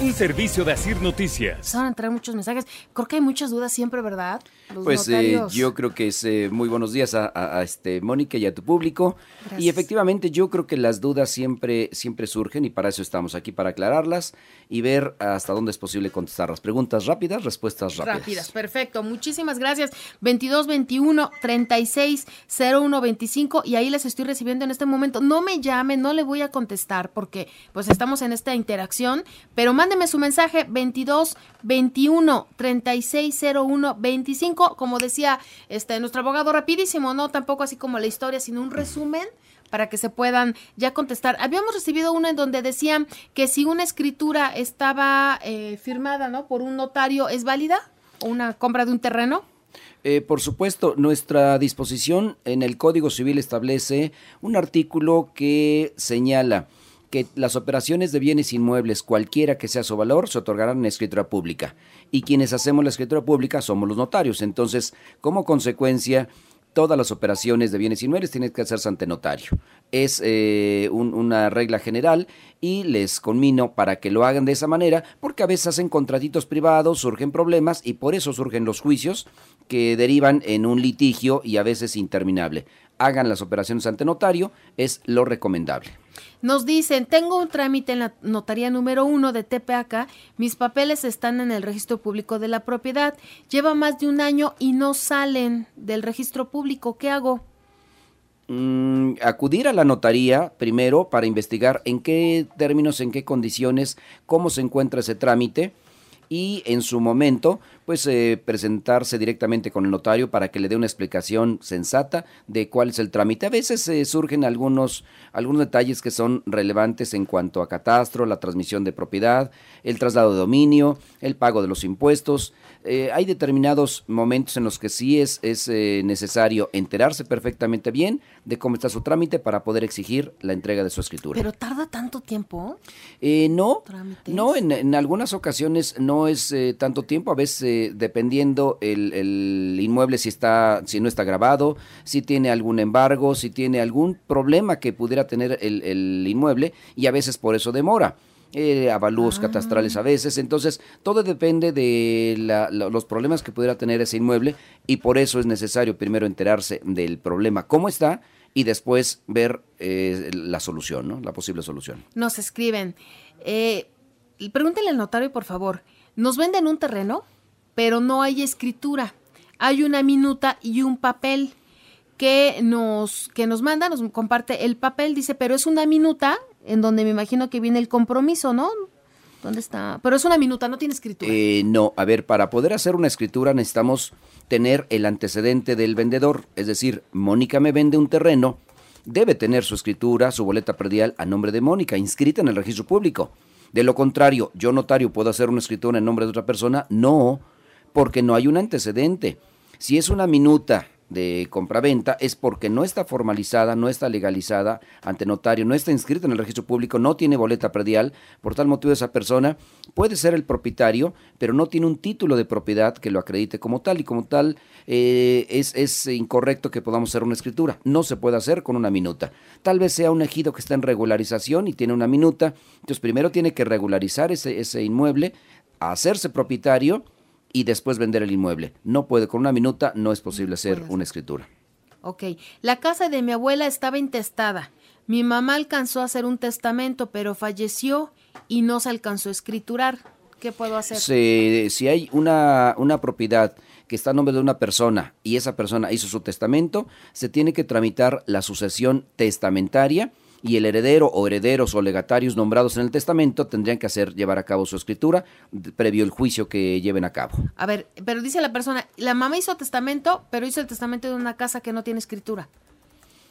Un servicio de Asir Noticias. Van a entrar muchos mensajes. Creo que hay muchas dudas siempre, ¿verdad? Los Pues eh, yo creo que es eh, muy buenos días a, a- a, este Mónica y a tu público. Gracias. Y efectivamente yo creo que las dudas siempre, siempre surgen y para eso estamos aquí, para aclararlas y ver hasta dónde es posible contestarlas. Preguntas rápidas, respuestas rápidas. Rápidas, perfecto. Muchísimas gracias. 22 21 36 01 25 y ahí les estoy recibiendo en este momento. No me llamen, no le voy a contestar porque pues estamos en esta interacción, pero mándeme su mensaje 22 21 36 01 25, como decía este nuestro abogado rapidísimo, no tampoco así como la historia, sino un resumen para que se puedan ya contestar. Habíamos recibido uno en donde decían que si una escritura estaba eh, firmada, ¿no? Por un notario, ¿es válida? ¿O una compra de un terreno? Eh, por supuesto, nuestra disposición en el Código Civil establece un artículo que señala que las operaciones de bienes inmuebles, cualquiera que sea su valor, se otorgarán en escritura pública. Y quienes hacemos la escritura pública somos los notarios. Entonces, como consecuencia, todas las operaciones de bienes inmuebles tienen que hacerse ante notario. Es eh, un- una regla general y les conmino para que lo hagan de esa manera, porque a veces hacen contratitos privados, surgen problemas y por eso surgen los juicios que derivan en un litigio y a veces interminable. Hagan las operaciones ante notario, es lo recomendable. Nos dicen, tengo un trámite en la notaría número uno de TPACA, mis papeles están en el registro público de la propiedad, lleva más de un año y no salen del registro público, ¿qué hago? Mm, acudir a la notaría primero para investigar en qué términos, en qué condiciones, cómo se encuentra ese trámite y en su momento pues eh, presentarse directamente con el notario para que le dé una explicación sensata de cuál es el trámite. A veces eh, surgen algunos, algunos detalles que son relevantes en cuanto a catastro, la transmisión de propiedad, el traslado de dominio, el pago de los impuestos. Eh, hay determinados momentos en los que sí es, es eh, necesario enterarse perfectamente bien de cómo está su trámite para poder exigir la entrega de su escritura. ¿Pero tarda tanto tiempo? Eh, no, Trámites. no, en, en algunas ocasiones no es tanto tiempo, a veces eh, dependiendo el, el inmueble si está, si no está grabado, si tiene algún embargo, si tiene algún problema que pudiera tener el, el inmueble y a veces por eso demora. Eh, avalúos catastrales a veces, entonces todo depende de la- la- los problemas que pudiera tener ese inmueble y por eso es necesario primero enterarse del problema, cómo está y después ver eh, la solución, ¿no? la posible solución. Nos escriben, eh, pregúntenle al notario, por favor, nos venden un terreno, pero no hay escritura. Hay una minuta y un papel que nos, que nos manda, nos comparte el papel, dice, pero es una minuta en donde me imagino que viene el compromiso, ¿no? ¿Dónde está? Pero es una minuta, no tiene escritura. Eh, no, a ver, para poder hacer una escritura necesitamos tener el antecedente del vendedor. Es decir, Mónica me vende un terreno, debe tener su escritura, su boleta predial a nombre de Mónica, inscrita en el registro público. De lo contrario, yo notario puedo hacer una escritura en nombre de otra persona, no, porque no hay un antecedente. Si es una minuta de compraventa es porque no está formalizada, no está legalizada ante notario, no está inscrita en el registro público, no tiene boleta predial, por tal motivo esa persona puede ser el propietario, pero no tiene un título de propiedad que lo acredite como tal y como tal eh, es, es incorrecto que podamos hacer una escritura, no se puede hacer con una minuta. Tal vez sea un ejido que está en regularización y tiene una minuta, entonces primero tiene que regularizar ese, ese inmueble, hacerse propietario, y después vender el inmueble. No puede, con una minuta no es posible hacer una escritura. Ok, la casa de mi abuela estaba intestada. Mi mamá alcanzó a hacer un testamento, pero falleció y no se alcanzó a escriturar. ¿Qué puedo hacer? Se- si hay una, una propiedad que está a nombre de una persona y esa persona hizo su testamento, se tiene que tramitar la sucesión testamentaria y el heredero o herederos o legatarios nombrados en el testamento tendrían que hacer llevar a cabo su escritura previo el juicio que lleven a cabo. A ver, pero dice la persona, la mamá hizo testamento, pero hizo el testamento de una casa que no tiene escritura.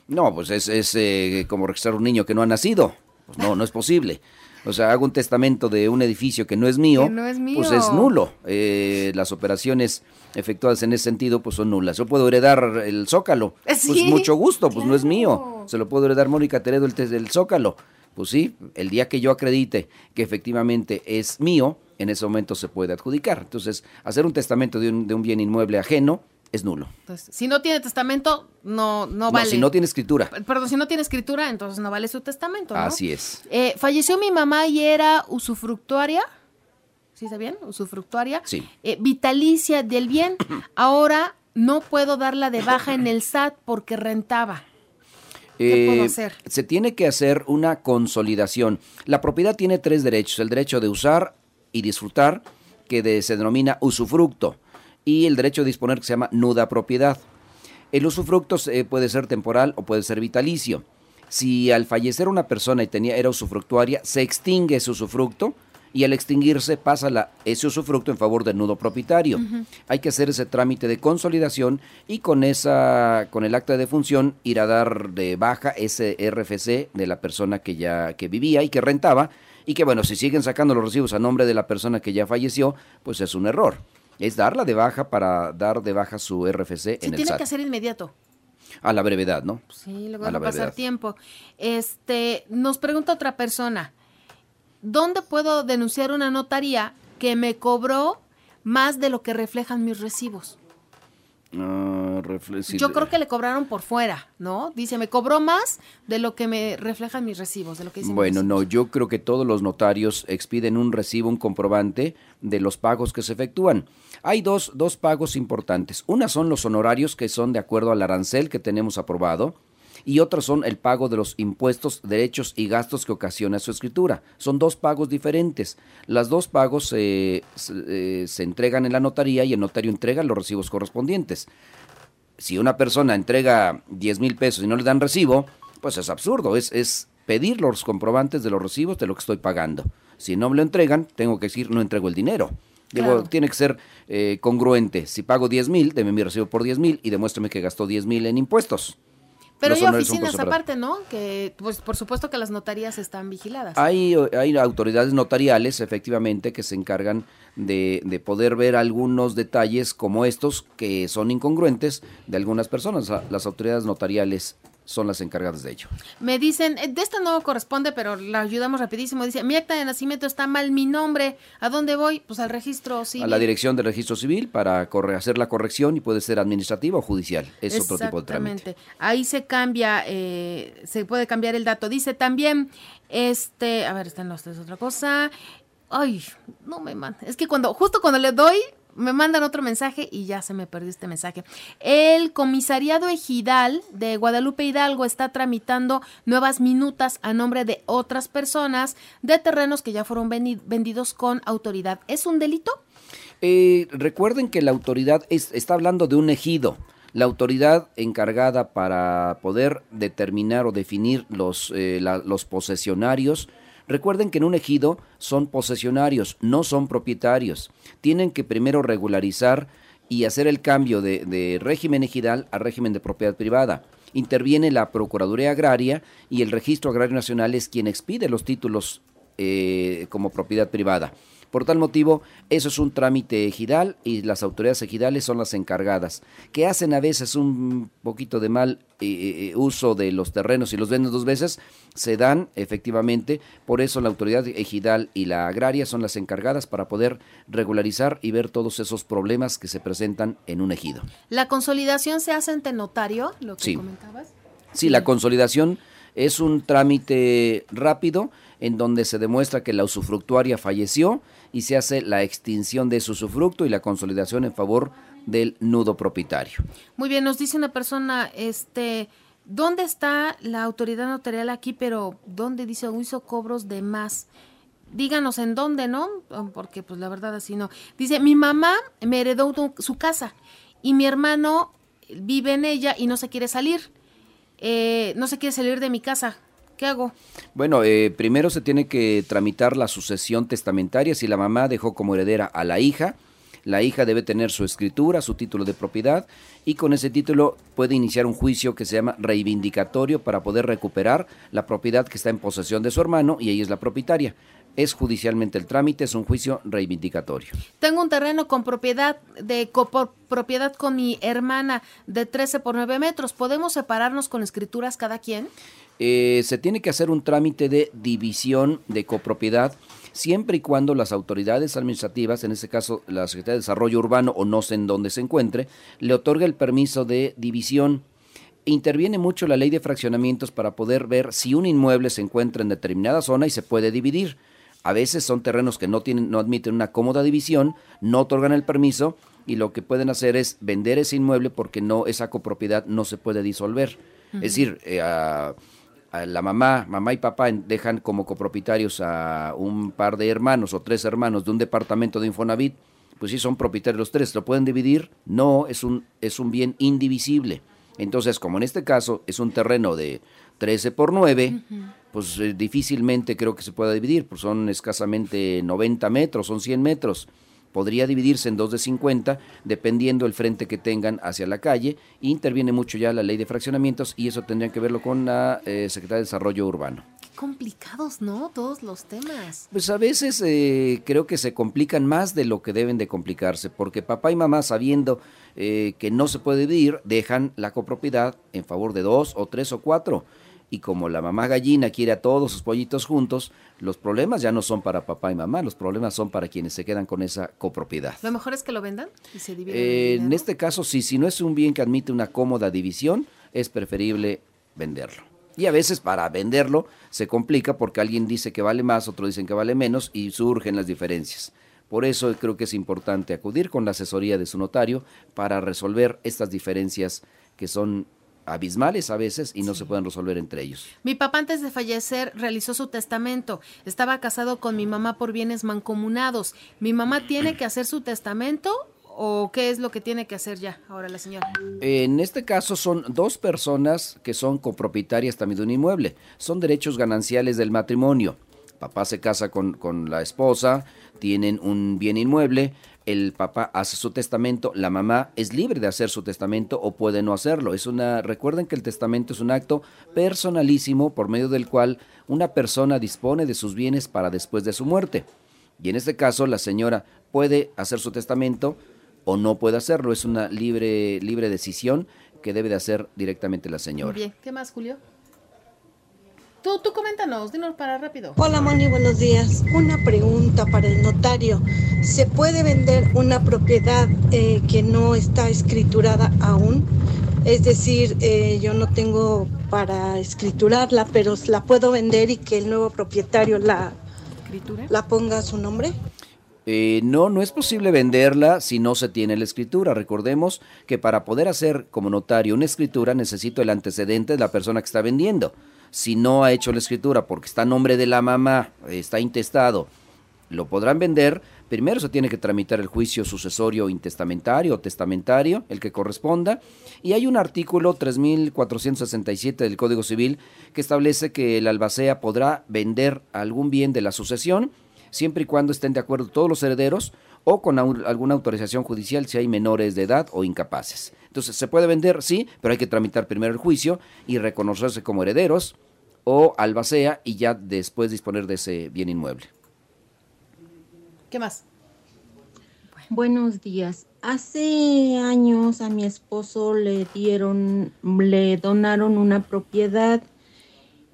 No, pues es, es eh, como registrar un niño que no ha nacido. Pues no, no es posible. O sea, hago un testamento de un edificio que no es mío, no es mío. pues es nulo. Eh, las operaciones efectuadas en ese sentido, pues son nulas. Yo puedo heredar el zócalo, pues Sí, mucho gusto, pues no es mío. Se lo puedo heredar Mónica Teredo el tes- del zócalo. Pues sí, el día que yo acredite que efectivamente es mío, en ese momento se puede adjudicar. Entonces, hacer un testamento de un, de un bien inmueble ajeno es nulo. Entonces, si no tiene testamento, no, no No, vale. si no tiene escritura. Perdón, si no tiene escritura, entonces no vale su testamento, ¿no? Así es. Eh, falleció mi mamá y era usufructuaria. ¿Sí está bien? Usufructuaria. Sí. Eh, vitalicia del bien. Ahora no puedo darla de baja en el SAT porque rentaba. ¿Qué puedo hacer? Eh, Se tiene que hacer una consolidación. La propiedad tiene tres derechos. El derecho de usar y disfrutar, que de- se denomina usufructo, y el derecho de disponer, que se llama nuda propiedad. El usufructo se- puede ser temporal o puede ser vitalicio. Si al fallecer una persona y tenía, era usufructuaria, se extingue ese usufructo y al extinguirse pasa la, ese usufructo en favor del nudo propietario. Hay que hacer ese trámite de consolidación y con esa, con el acta de defunción ir a dar de baja ese RFC de la persona que ya que vivía y que rentaba y que bueno, si siguen sacando los recibos a nombre de la persona que ya falleció, pues es un error. Es darla de baja para dar de baja su RFC Sí, en el tiene SAT. que hacer inmediato. A la brevedad, ¿no? Sí, luego A la pasar tiempo. Este, nos pregunta otra persona, ¿dónde puedo denunciar una notaría que me cobró más de lo que reflejan mis recibos? Ah, Yo creo que le cobraron por fuera, ¿no? Dice, me cobró más de lo que me reflejan mis recibos, de lo que Bueno, no, yo creo que todos los notarios expiden un recibo, un comprobante de los pagos que se efectúan. Hay dos, dos pagos importantes. Una son los honorarios que son de acuerdo al arancel que tenemos aprobado y otros son el pago de los impuestos, derechos y gastos que ocasiona su escritura. Son dos pagos diferentes. Las dos pagos eh, se, eh, se entregan en la notaría y el notario entrega los recibos correspondientes si una persona entrega 10 mil pesos y no le dan recibo, pues es absurdo, es, es pedir los comprobantes de los recibos de lo que estoy pagando. Si no me lo entregan, tengo que decir, no entrego el dinero. Digo, Claro. tiene que ser eh, congruente. Si pago 10 mil, deme mi recibo por 10 mil y demuéstrame que gastó 10 mil en impuestos. Pero hay oficinas aparte, ¿no? Que, pues, por supuesto que las notarías están vigiladas. Hay, hay autoridades notariales, efectivamente, que se encargan de, de poder ver algunos detalles como estos que son incongruentes de algunas personas. Las autoridades notariales son las encargadas de ello. Me dicen, eh, de esta no corresponde, pero la ayudamos rapidísimo. Dice, mi acta de nacimiento está mal, mi nombre. ¿A dónde voy? Pues al registro civil. A la dirección del registro civil para corre- hacer la corrección y puede ser administrativa o judicial. Es otro tipo de trámite. Exactamente. Ahí se cambia, eh, se puede cambiar el dato. Dice también, este, a ver, esta no, esta es otra cosa. Ay, no me manda. Es que cuando, justo cuando le doy, me mandan otro mensaje y ya se me perdió este mensaje. El comisariado ejidal de Guadalupe Hidalgo está tramitando nuevas minutas a nombre de otras personas de terrenos que ya fueron vendi- vendidos con autoridad. ¿Es un delito? Eh, recuerden que la autoridad es- está hablando de un ejido. La autoridad encargada para poder determinar o definir los, eh, los posesionarios, recuerden que en un ejido son posesionarios, no son propietarios. Tienen que primero regularizar y hacer el cambio de, régimen ejidal a régimen de propiedad privada. Interviene la Procuraduría Agraria y el Registro Agrario Nacional es quien expide los títulos eh, como propiedad privada. Por tal motivo, eso es un trámite ejidal y las autoridades ejidales son las encargadas, que hacen a veces un poquito de mal eh, eh, uso de los terrenos y los venden dos veces, se dan efectivamente, por eso la autoridad ejidal y la agraria son las encargadas para poder regularizar y ver todos esos problemas que se presentan en un ejido. La consolidación se hace ante notario, lo que Sí. comentabas. Sí, la consolidación es un trámite rápido en donde se demuestra que la usufructuaria falleció y se hace la extinción de su usufructo y la consolidación en favor del nudo propietario. Muy bien, nos dice una persona, este, ¿dónde está la autoridad notarial aquí? Pero ¿dónde dice hizo cobros de más? Díganos en dónde, ¿no? Porque pues la verdad así no. Dice, mi mamá me heredó su casa y mi hermano vive en ella y no se quiere salir. Eh, no se quiere salir de mi casa. ¿Qué hago? Bueno, eh, primero se tiene que tramitar la sucesión testamentaria. Si la mamá dejó como heredera a la hija, la hija debe tener su escritura, su título de propiedad y con ese título puede iniciar un juicio que se llama reivindicatorio para poder recuperar la propiedad que está en posesión de su hermano y ella es la propietaria. Es judicialmente el trámite, es un juicio reivindicatorio. Tengo un terreno con propiedad de copropiedad con mi hermana de 13 por 9 metros. ¿Podemos separarnos con escrituras cada quien? Eh, se tiene que hacer un trámite de división de copropiedad siempre y cuando las autoridades administrativas, en este caso la Secretaría de Desarrollo Urbano o no sé en dónde se encuentre, le otorgue el permiso de división. Interviene mucho la ley de fraccionamientos para poder ver si un inmueble se encuentra en determinada zona y se puede dividir. A veces son terrenos que no, tienen, no admiten una cómoda división, no otorgan el permiso y lo que pueden hacer es vender ese inmueble porque no esa copropiedad no se puede disolver. Es decir, eh, a la mamá, mamá y papá dejan como copropietarios a un par de hermanos o tres hermanos de un departamento de Infonavit, pues sí son propietarios los tres, ¿lo pueden dividir? No, es un, es un bien indivisible. Entonces, como en este caso es un terreno de 13 por 9, pues eh, difícilmente creo que se pueda dividir, pues son escasamente 90 metros, son 100 metros podría dividirse en dos de 50 dependiendo el frente que tengan hacia la calle. Interviene mucho ya la ley de fraccionamientos y eso tendría que verlo con la eh, Secretaría de Desarrollo Urbano. Qué complicados, ¿no? Todos los temas. Pues a veces eh, creo que se complican más de lo que deben de complicarse, porque papá y mamá sabiendo eh, que no se puede dividir, dejan la copropiedad en favor de dos o tres o cuatro y como la mamá gallina quiere a todos sus pollitos juntos, los problemas ya no son para papá y mamá, los problemas son para quienes se quedan con esa copropiedad. Lo mejor es que lo vendan y se dividen. Eh, en este caso, sí, si no es un bien que admite una cómoda división, es preferible venderlo. Y a veces para venderlo se complica porque alguien dice que vale más, otro dicen que vale menos y surgen las diferencias. Por eso creo que es importante acudir con la asesoría de su notario para resolver estas diferencias que son abismales a veces y no se pueden resolver entre ellos. Mi papá antes de fallecer realizó su testamento. Estaba casado con mi mamá por bienes mancomunados. ¿Mi mamá tiene que hacer su testamento o qué es lo que tiene que hacer ya ahora la señora? En este caso son dos personas que son copropietarias también de un inmueble. Son derechos gananciales del matrimonio. Papá se casa con, con la esposa, tienen un bien inmueble, el papá hace su testamento, la mamá es libre de hacer su testamento o puede no hacerlo. Es una recuerden que el testamento es un acto personalísimo por medio del cual una persona dispone de sus bienes para después de su muerte. Y en este caso la señora puede hacer su testamento o no puede hacerlo, es una libre libre decisión que debe de hacer directamente la señora. Muy bien, ¿qué más, Julio? Tú, tú coméntanos, dinos para rápido. Hola Moni, buenos días. Una pregunta para el notario. ¿Se puede vender una propiedad eh, que no está escriturada aún? Es decir, eh, yo no tengo para escriturarla, pero la puedo vender y que el nuevo propietario la, la ponga a su nombre. Eh, no, no es posible venderla si no se tiene la escritura. Recordemos que para poder hacer como notario una escritura necesito el antecedente de la persona que está vendiendo si no ha hecho la escritura porque está a nombre de la mamá, está intestado, lo podrán vender. Primero se tiene que tramitar el juicio sucesorio intestamentario o testamentario, el que corresponda, y hay un artículo 3467 del Código Civil que establece que el albacea podrá vender algún bien de la sucesión siempre y cuando estén de acuerdo todos los herederos o con alguna autorización judicial si hay menores de edad o incapaces. Entonces, se puede vender, sí, pero hay que tramitar primero el juicio y reconocerse como herederos o albacea y ya después disponer de ese bien inmueble. ¿Qué más? Buenos días. Hace años a mi esposo le dieron, le donaron una propiedad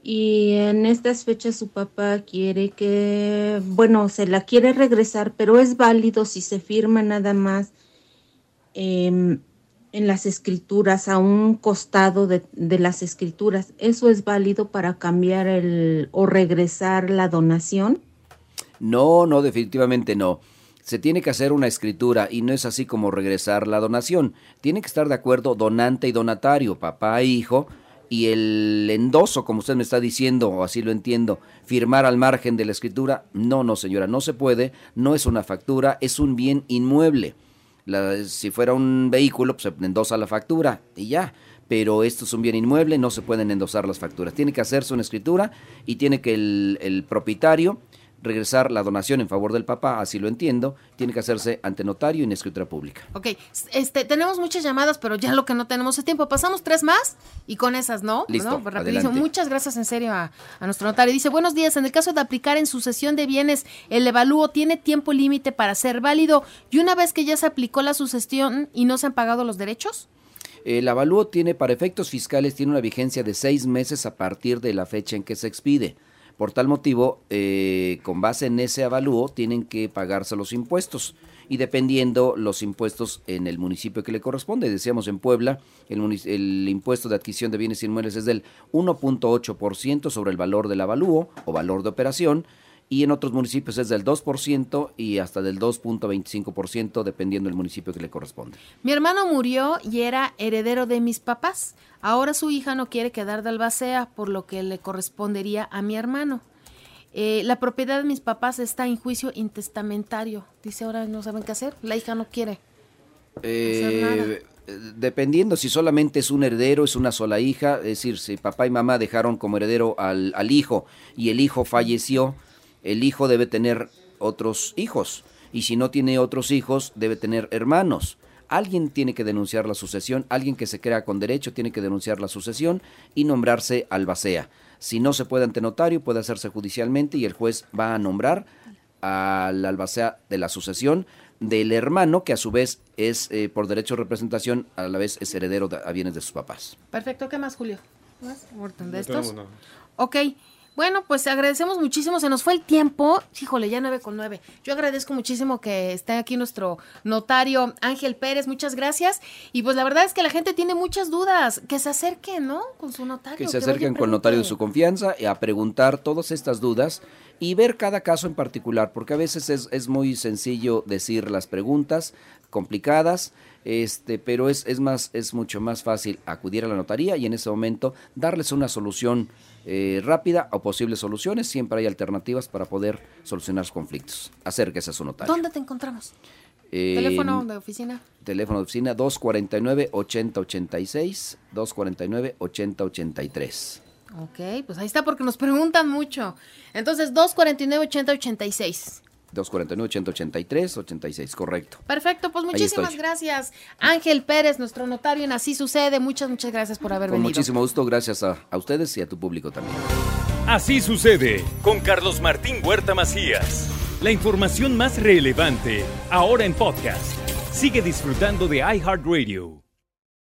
y en estas fechas su papá quiere que, bueno, se la quiere regresar, pero es válido si se firma nada más eh, en las escrituras, a un costado de, las escrituras. ¿Eso es válido para cambiar el o regresar la donación? No, no, definitivamente no. Se tiene que hacer una escritura y no es así como regresar la donación. Tiene que estar de acuerdo donante y donatario, papá e hijo, y el endoso, como usted me está diciendo, o así lo entiendo, firmar al margen de la escritura. No, no, señora, no se puede, no es una factura, es un bien inmueble si fuera un vehículo, pues se endosa la factura y ya. pero esto es un bien inmueble, no se pueden endosar las facturas. Tiene que hacerse una escritura y tiene que el, el propietario regresar la donación en favor del papá, así lo entiendo, tiene que hacerse ante notario y en escritura pública. Ok, este, tenemos muchas llamadas, pero ya lo que no tenemos es tiempo. Pasamos tres más y con esas, ¿no? Listo, ¿No? Pues rapidísimo. Muchas gracias en serio a, a nuestro notario. Dice, buenos días, en el caso de aplicar en sucesión de bienes, el evalúo tiene tiempo límite para ser válido y una vez que ya se aplicó la sucesión y no se han pagado los derechos. El avalúo tiene, para efectos fiscales, tiene una vigencia de seis meses a partir de la fecha en que se expide. Por tal motivo, eh, con base en ese avalúo, tienen que pagarse los impuestos. Y dependiendo los impuestos en el municipio que le corresponde, decíamos en Puebla, el, el impuesto de adquisición de bienes inmuebles es del 1.8% sobre el valor del avalúo o valor de operación, y en otros municipios es del 2% y hasta del 2.25% dependiendo del municipio que le corresponde. Mi hermano murió y era heredero de mis papás. Ahora su hija no quiere quedar de albacea, por lo que le correspondería a mi hermano. Eh, la propiedad de mis papás está en juicio intestamentario. Dice ahora no saben qué hacer. La hija no quiere. Eh, dependiendo si solamente es un heredero, es una sola hija, es decir, si papá y mamá dejaron como heredero al, al hijo y el hijo falleció, el hijo debe tener otros hijos. Y si no tiene otros hijos, debe tener hermanos. Alguien tiene que denunciar la sucesión, alguien que se crea con derecho tiene que denunciar la sucesión y nombrarse albacea. Si no se puede ante notario, puede hacerse judicialmente y el juez va a nombrar al albacea de la sucesión del hermano, que a su vez es eh, por derecho de representación, a la vez es heredero de- a bienes de sus papás. Perfecto. ¿Qué más, Julio? ¿De estos? tenemos nada. Ok. Bueno, pues agradecemos muchísimo. Se nos fue el tiempo. Híjole, ya nueve con nueve. Yo agradezco muchísimo que esté aquí nuestro notario Ángel Pérez. Muchas gracias. Y pues la verdad es que la gente tiene muchas dudas. Que se acerquen, ¿no? Con su notario. Que se acerquen con el notario de su confianza y a preguntar todas estas dudas y ver cada caso en particular, porque a veces es, es muy sencillo decir las preguntas complicadas, este, pero es, es, más, es mucho más fácil acudir a la notaría y en ese momento darles una solución eh, rápida o posibles soluciones. Siempre hay alternativas para poder solucionar conflictos. Acérquese a su notario. ¿Dónde te encontramos? Eh, Teléfono de oficina. Teléfono de oficina 249-8086, 249-8083. Ok, pues ahí está porque nos preguntan mucho. Entonces, 249-8086. 249-8083, 86, correcto. Perfecto, pues muchísimas gracias. Ángel Pérez, nuestro notario en Así Sucede. Muchas, muchas gracias por haber Con venido. muchísimo gusto, gracias a, a ustedes y a tu público también. Así sucede con Carlos Martín Huerta Macías. La información más relevante ahora en podcast. Sigue disfrutando de iHeartRadio.